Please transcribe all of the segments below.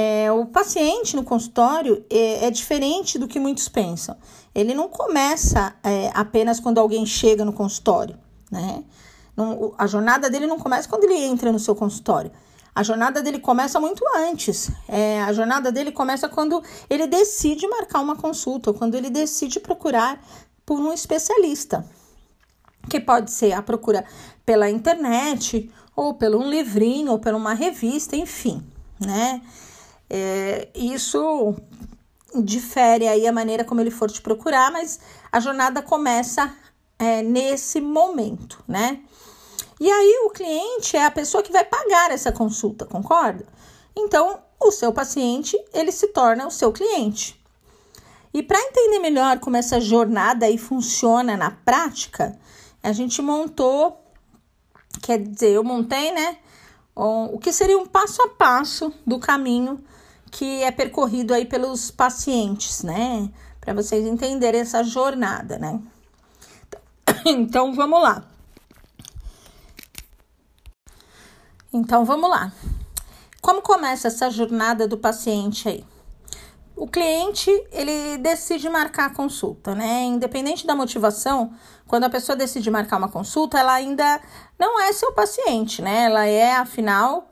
É, o paciente no consultório é, é, diferente do que muitos pensam. Ele não começa é, apenas quando alguém chega no consultório, né? Não, a jornada dele não começa quando ele entra no seu consultório. A jornada dele começa muito antes. É, a jornada dele começa quando ele decide marcar uma consulta, quando ele decide procurar por um especialista, que pode ser a procura pela internet, ou pelo um livrinho, ou por uma revista, enfim, né? É, isso difere aí a maneira como ele for te procurar, mas a jornada começa é, nesse momento, né? E aí o cliente é a pessoa que vai pagar essa consulta, concorda? Então, o seu paciente, ele se torna o seu cliente. E para entender melhor como essa jornada aí funciona na prática, a gente montou, quer dizer, eu montei, né, o que seria um passo a passo do caminho que é percorrido aí pelos pacientes, né? Para vocês entenderem essa jornada, né? Então vamos lá. Então vamos lá. Como começa essa jornada do paciente aí? O cliente, ele decide marcar a consulta, né? Independente da motivação, quando a pessoa decide marcar uma consulta, ela ainda não é seu paciente, né? Ela é, afinal,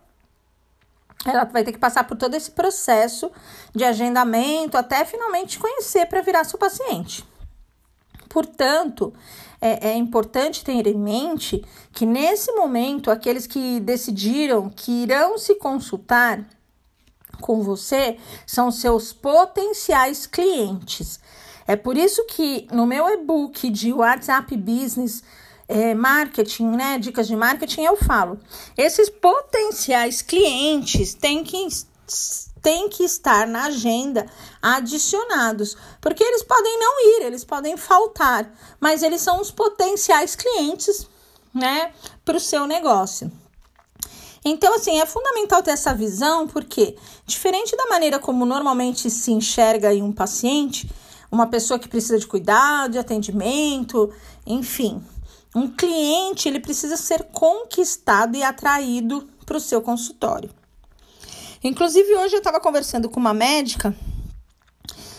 ela vai ter que passar por todo esse processo de agendamento até finalmente conhecer para virar seu paciente. Portanto, é, é, importante ter em mente que nesse momento aqueles que decidiram que irão se consultar com você são seus potenciais clientes. É por isso que no meu e-book de WhatsApp Business é, marketing, né? Dicas de marketing, eu falo. Esses potenciais clientes têm que, têm que estar na agenda adicionados, porque eles podem não ir, eles podem faltar, mas eles são os potenciais clientes, né, para o seu negócio. Então, assim, é fundamental ter essa visão, porque, diferente da maneira como normalmente se enxerga em um paciente, uma pessoa que precisa de cuidado, de atendimento, enfim, um cliente ele precisa ser conquistado e atraído para o seu consultório. Inclusive, hoje eu estava conversando com uma médica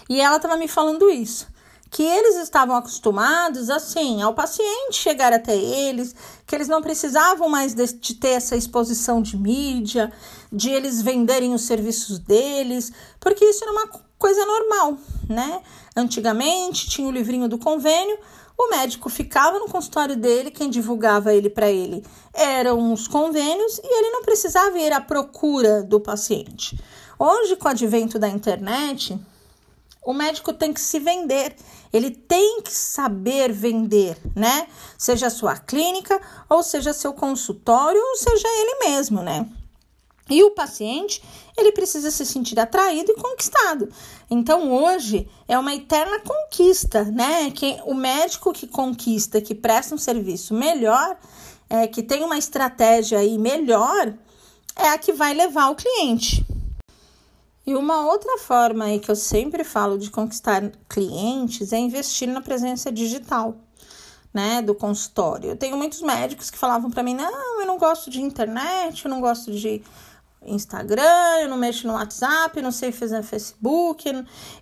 e ela estava me falando isso. Que eles estavam acostumados, assim, ao paciente chegar até eles, que eles não precisavam mais de, ter essa exposição de mídia, de eles venderem os serviços deles, porque isso era uma coisa normal, né? Antigamente tinha o livrinho do convênio, o médico ficava no consultório dele, quem divulgava ele para ele eram os convênios e ele não precisava ir à procura do paciente. Hoje, com o advento da internet, o médico tem que se vender, ele tem que saber vender, né? Seja a sua clínica, ou seja seu consultório, ou seja ele mesmo, né? E o paciente, ele precisa se sentir atraído e conquistado. Então, hoje é uma eterna conquista, né? Que o médico que conquista, que presta um serviço melhor, é, que tem uma estratégia aí melhor, é a que vai levar o cliente. E uma outra forma aí que eu sempre falo de conquistar clientes é investir na presença digital, né, do consultório. Eu tenho muitos médicos que falavam para mim: "Não, eu não gosto de internet, eu não gosto de Instagram, eu não mexo no WhatsApp, não sei fazer Facebook.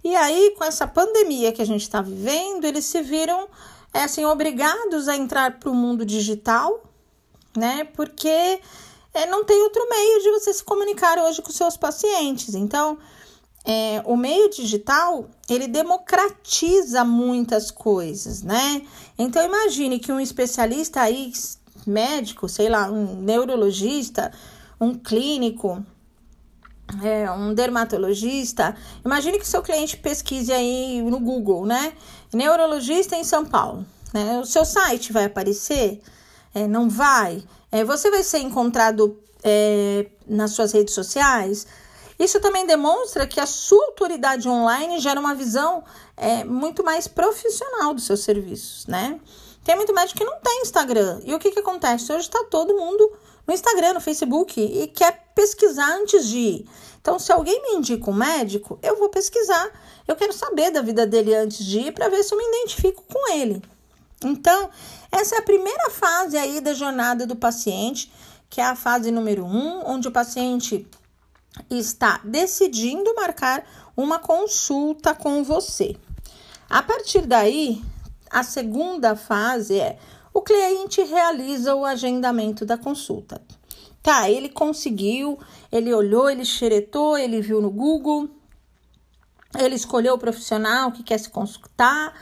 E aí, com essa pandemia que a gente está vivendo, eles se viram é, assim, obrigados a entrar para o mundo digital, né? Porque é, não tem outro meio de você se comunicar hoje com seus pacientes. Então, é, o meio digital ele democratiza muitas coisas, né? Então imagine que um especialista aí, médico, sei lá, um neurologista, um clínico, é, um dermatologista. Imagine que seu cliente pesquise aí no Google, né? Neurologista em São Paulo. Né? O seu site vai aparecer? É, não vai? É, você vai ser encontrado é, nas suas redes sociais? Isso também demonstra que a sua autoridade online gera uma visão é, muito mais profissional dos seus serviços, né? Tem muito médico que não tem Instagram. E o que, que acontece? Hoje está todo mundo no Instagram, no Facebook e quer pesquisar antes de ir. Então, se alguém me indica um médico, eu vou pesquisar. Eu quero saber da vida dele antes de ir para ver se eu me identifico com ele. Então, essa é a primeira fase aí da jornada do paciente, que é a fase número um, onde o paciente está decidindo marcar uma consulta com você. A partir daí, a segunda fase é o cliente realiza o agendamento da consulta. Tá, ele conseguiu, ele olhou, ele xeretou, ele viu no Google, ele escolheu o profissional que quer se consultar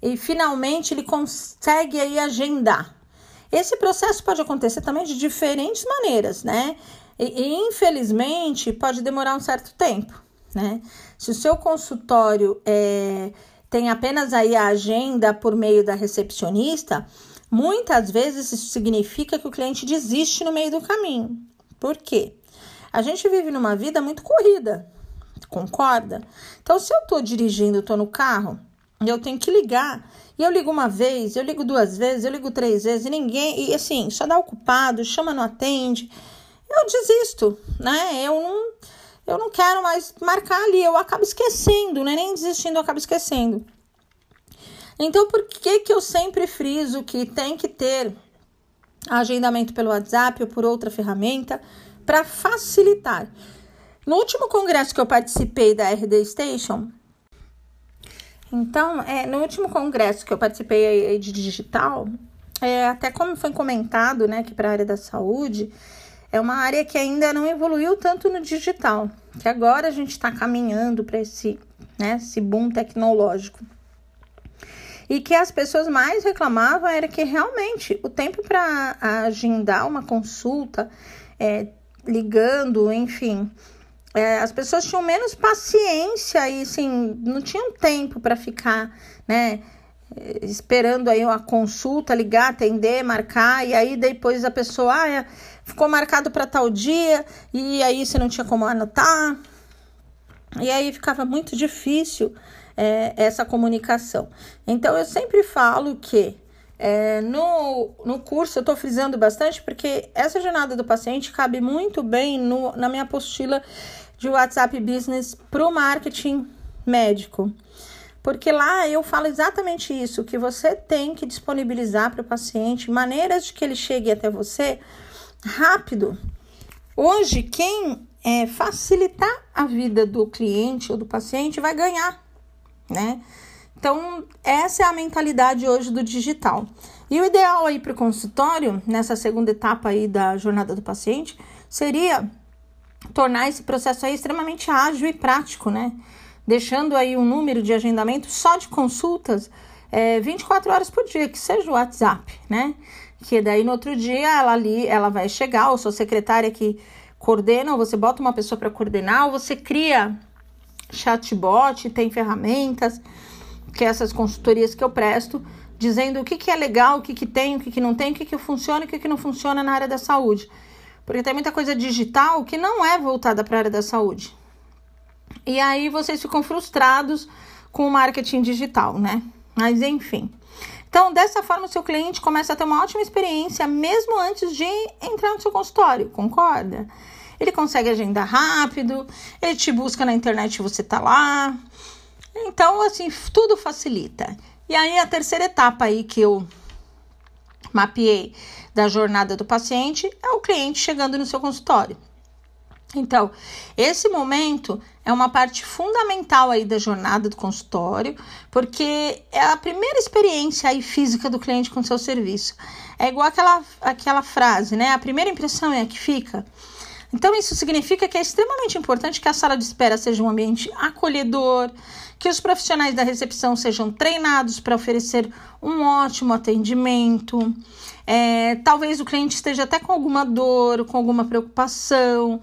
e finalmente ele consegue aí agendar. Esse processo pode acontecer também de diferentes maneiras, né? E, e infelizmente pode demorar um certo tempo, né? Se o seu consultório é, tem apenas aí a agenda por meio da recepcionista, muitas vezes isso significa que o cliente desiste no meio do caminho. Por quê? A gente vive numa vida muito corrida, concorda? Então, se eu tô dirigindo, tô no carro, eu tenho que ligar. E eu ligo uma vez, eu ligo duas vezes, eu ligo três vezes, e ninguém, e assim, só dá ocupado, chama, não atende. Eu desisto, né? Eu não eu não quero mais marcar ali, eu acabo esquecendo, né? Nem desistindo, eu acabo esquecendo. Então, por que, que eu sempre friso que tem que ter agendamento pelo WhatsApp ou por outra ferramenta para facilitar? No último congresso que eu participei da RD Station, então, é, no último congresso que eu participei de digital, é, até como foi comentado, né, que para a área da saúde, é uma área que ainda não evoluiu tanto no digital, que agora a gente está caminhando para esse, né, esse boom tecnológico. E que as pessoas mais reclamavam era que realmente o tempo para agendar uma consulta, é, ligando, enfim, é, as pessoas tinham menos paciência e assim, não tinham tempo para ficar, né? Esperando aí uma consulta, ligar, atender, marcar, e aí depois a pessoa, ah, é, ficou marcado para tal dia e aí você não tinha como anotar. E aí ficava muito difícil é, essa comunicação. Então eu sempre falo que é, no, no curso eu estou frisando bastante porque essa jornada do paciente cabe muito bem no, na minha apostila de WhatsApp Business para o marketing médico. Porque lá eu falo exatamente isso, que você tem que disponibilizar para o paciente maneiras de que ele chegue até você rápido. Hoje, quem é, facilitar a vida do cliente ou do paciente vai ganhar, né? Então, essa é a mentalidade hoje do digital. E o ideal aí para o consultório, nessa segunda etapa aí da jornada do paciente, seria tornar esse processo aí extremamente ágil e prático, né? Deixando aí um número de agendamento só de consultas é, 24 horas por dia, que seja o WhatsApp, né? que daí no outro dia ela ali, ela vai chegar, ou sua secretária que coordena, ou você bota uma pessoa para coordenar, ou você cria chatbot, tem ferramentas, que é essas consultorias que eu presto, dizendo o que, que é legal, o que, que tem, o que, que não tem, o que, que funciona e o que, que não funciona na área da saúde. Porque tem muita coisa digital que não é voltada para a área da saúde. E aí vocês ficam frustrados com o marketing digital, né? Mas enfim. Então, dessa forma, o seu cliente começa a ter uma ótima experiência mesmo antes de entrar no seu consultório, concorda? Ele consegue agendar rápido, ele te busca na internet e você tá lá. Então, assim, tudo facilita. E aí, a terceira etapa aí que eu mapeei da jornada do paciente é o cliente chegando no seu consultório. Então, esse momento é uma parte fundamental aí da jornada do consultório, porque é a primeira experiência aí física do cliente com o seu serviço. É igual aquela, aquela frase, né? A primeira impressão é a que fica. Então, isso significa que é extremamente importante que a sala de espera seja um ambiente acolhedor, que os profissionais da recepção sejam treinados para oferecer um ótimo atendimento. É, talvez o cliente esteja até com alguma dor, com alguma preocupação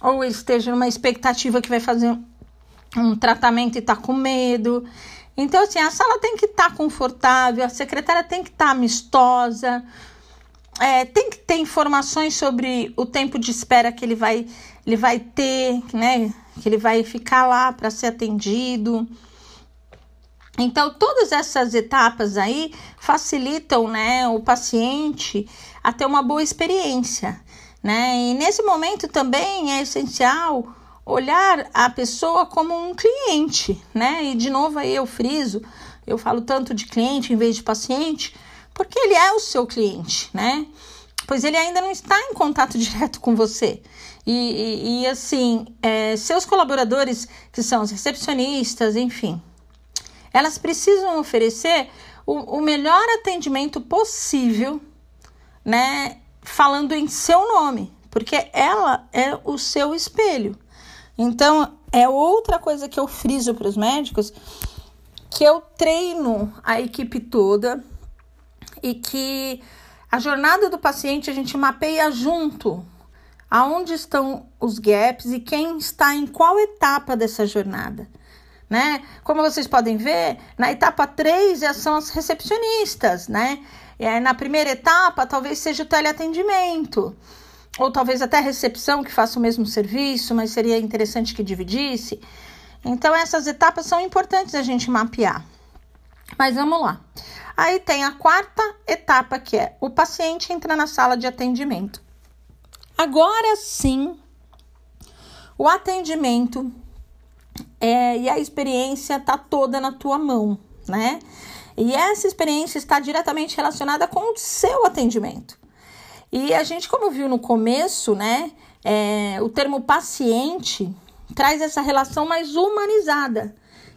ou esteja numa expectativa que vai fazer um tratamento e está com medo. Então, assim, a sala tem que estar tá confortável, a secretária tem que estar tá amistosa, é, tem que ter informações sobre o tempo de espera que ele vai, ele vai ter, né? Que ele vai ficar lá para ser atendido. Então, todas essas etapas aí facilitam né, o paciente a ter uma boa experiência né? E nesse momento também é essencial olhar a pessoa como um cliente, né? E de novo aí eu friso, eu falo tanto de cliente em vez de paciente, porque ele é o seu cliente, né? Pois ele ainda não está em contato direto com você. E, e, e assim, é, seus colaboradores, que são os recepcionistas, enfim, elas precisam oferecer o, o melhor atendimento possível, né? Falando em seu nome, porque ela é o seu espelho. Então, é outra coisa que eu friso para os médicos, que eu treino a equipe toda e que a jornada do paciente a gente mapeia junto aonde estão os gaps e quem está em qual etapa dessa jornada. Né? Como vocês podem ver, na etapa 3 são as recepcionistas, né? E na primeira etapa, talvez seja o teleatendimento, ou talvez até recepção que faça o mesmo serviço, mas seria interessante que dividisse. Então, essas etapas são importantes a gente mapear. Mas vamos lá. Aí tem a quarta etapa, que é o paciente entra na sala de atendimento. Agora sim, o atendimento é, e a experiência tá toda na tua mão, né? E essa experiência está diretamente relacionada com o seu atendimento. E a gente, como viu no começo, né? É, o termo paciente traz essa relação mais humanizada,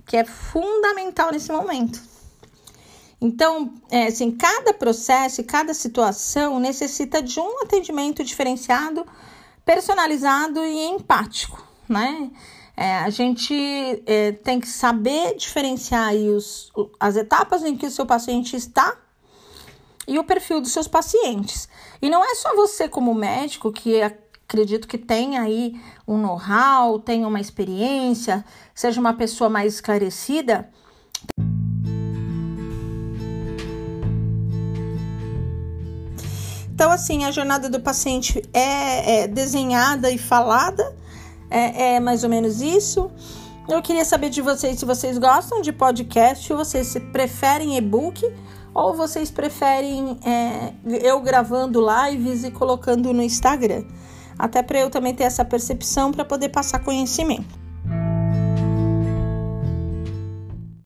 que é fundamental nesse momento. Então, é, assim, cada processo e cada situação necessita de um atendimento diferenciado, personalizado e empático, né? É, a gente é, tem que saber diferenciar os, as etapas em que o seu paciente está e o perfil dos seus pacientes. E não é só você como médico que acredito que tenha aí um know-how, tenha uma experiência, seja uma pessoa mais esclarecida. Então, assim, a jornada do paciente é, é desenhada e falada, é, é, mais ou menos isso. Eu queria saber de vocês se vocês gostam de podcast, vocês preferem e-book, ou vocês preferem é, eu gravando lives e colocando no Instagram. Até para eu também ter essa percepção para poder passar conhecimento.